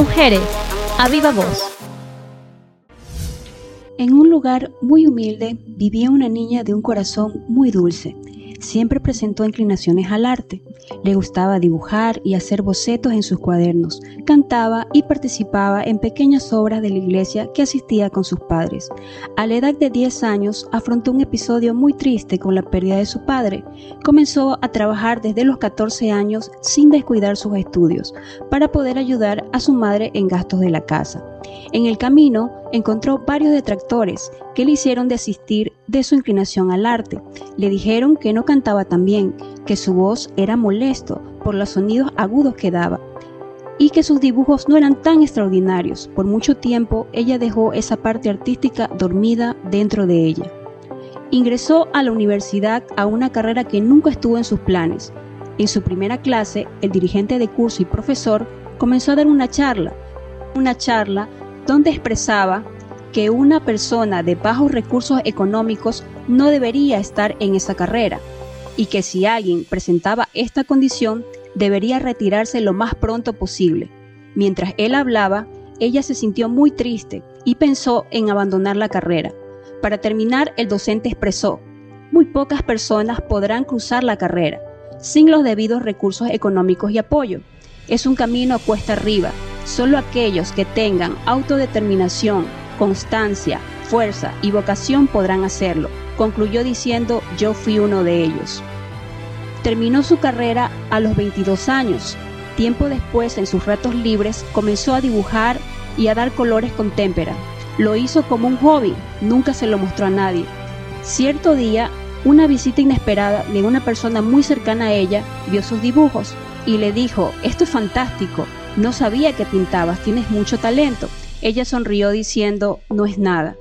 Mujeres, a viva voz. En un lugar muy humilde vivía una niña de un corazón muy dulce. Siempre presentó inclinaciones al arte. Le gustaba dibujar y hacer bocetos en sus cuadernos. Cantaba y participaba en pequeñas obras de la iglesia que asistía con sus padres. A la edad de 10 años afrontó un episodio muy triste con la pérdida de su padre. Comenzó a trabajar desde los 14 años sin descuidar sus estudios para poder ayudar a su madre en gastos de la casa. En el camino encontró varios detractores que le hicieron desistir de su inclinación al arte. Le dijeron que no cantaba tan bien, que su voz era molesto por los sonidos agudos que daba y que sus dibujos no eran tan extraordinarios. Por mucho tiempo ella dejó esa parte artística dormida dentro de ella. Ingresó a la universidad a una carrera que nunca estuvo en sus planes. En su primera clase, el dirigente de curso y profesor comenzó a dar una charla, una charla donde expresaba que una persona de bajos recursos económicos no debería estar en esa carrera y que si alguien presentaba esta condición debería retirarse lo más pronto posible. Mientras él hablaba, ella se sintió muy triste y pensó en abandonar la carrera. Para terminar, el docente expresó, muy pocas personas podrán cruzar la carrera sin los debidos recursos económicos y apoyo. Es un camino a cuesta arriba. Solo aquellos que tengan autodeterminación, constancia, fuerza y vocación podrán hacerlo, concluyó diciendo yo fui uno de ellos. Terminó su carrera a los 22 años. Tiempo después, en sus ratos libres, comenzó a dibujar y a dar colores con témpera. Lo hizo como un hobby, nunca se lo mostró a nadie. Cierto día, una visita inesperada de una persona muy cercana a ella vio sus dibujos y le dijo, esto es fantástico, no sabía que pintabas, tienes mucho talento. Ella sonrió diciendo, no es nada.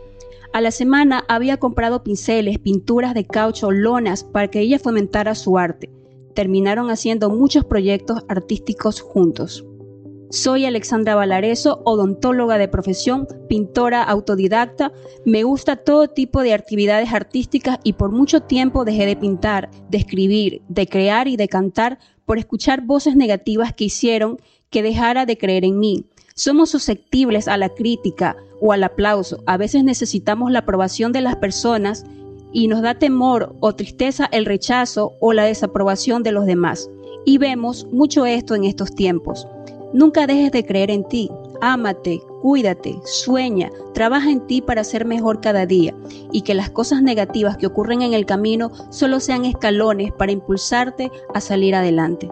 A la semana había comprado pinceles, pinturas de caucho, lonas para que ella fomentara su arte. Terminaron haciendo muchos proyectos artísticos juntos. Soy Alexandra Valareso, odontóloga de profesión, pintora autodidacta. Me gusta todo tipo de actividades artísticas y por mucho tiempo dejé de pintar, de escribir, de crear y de cantar por escuchar voces negativas que hicieron que dejara de creer en mí. Somos susceptibles a la crítica o al aplauso. A veces necesitamos la aprobación de las personas y nos da temor o tristeza el rechazo o la desaprobación de los demás. Y vemos mucho esto en estos tiempos. Nunca dejes de creer en ti. Ámate, cuídate, sueña, trabaja en ti para ser mejor cada día y que las cosas negativas que ocurren en el camino solo sean escalones para impulsarte a salir adelante.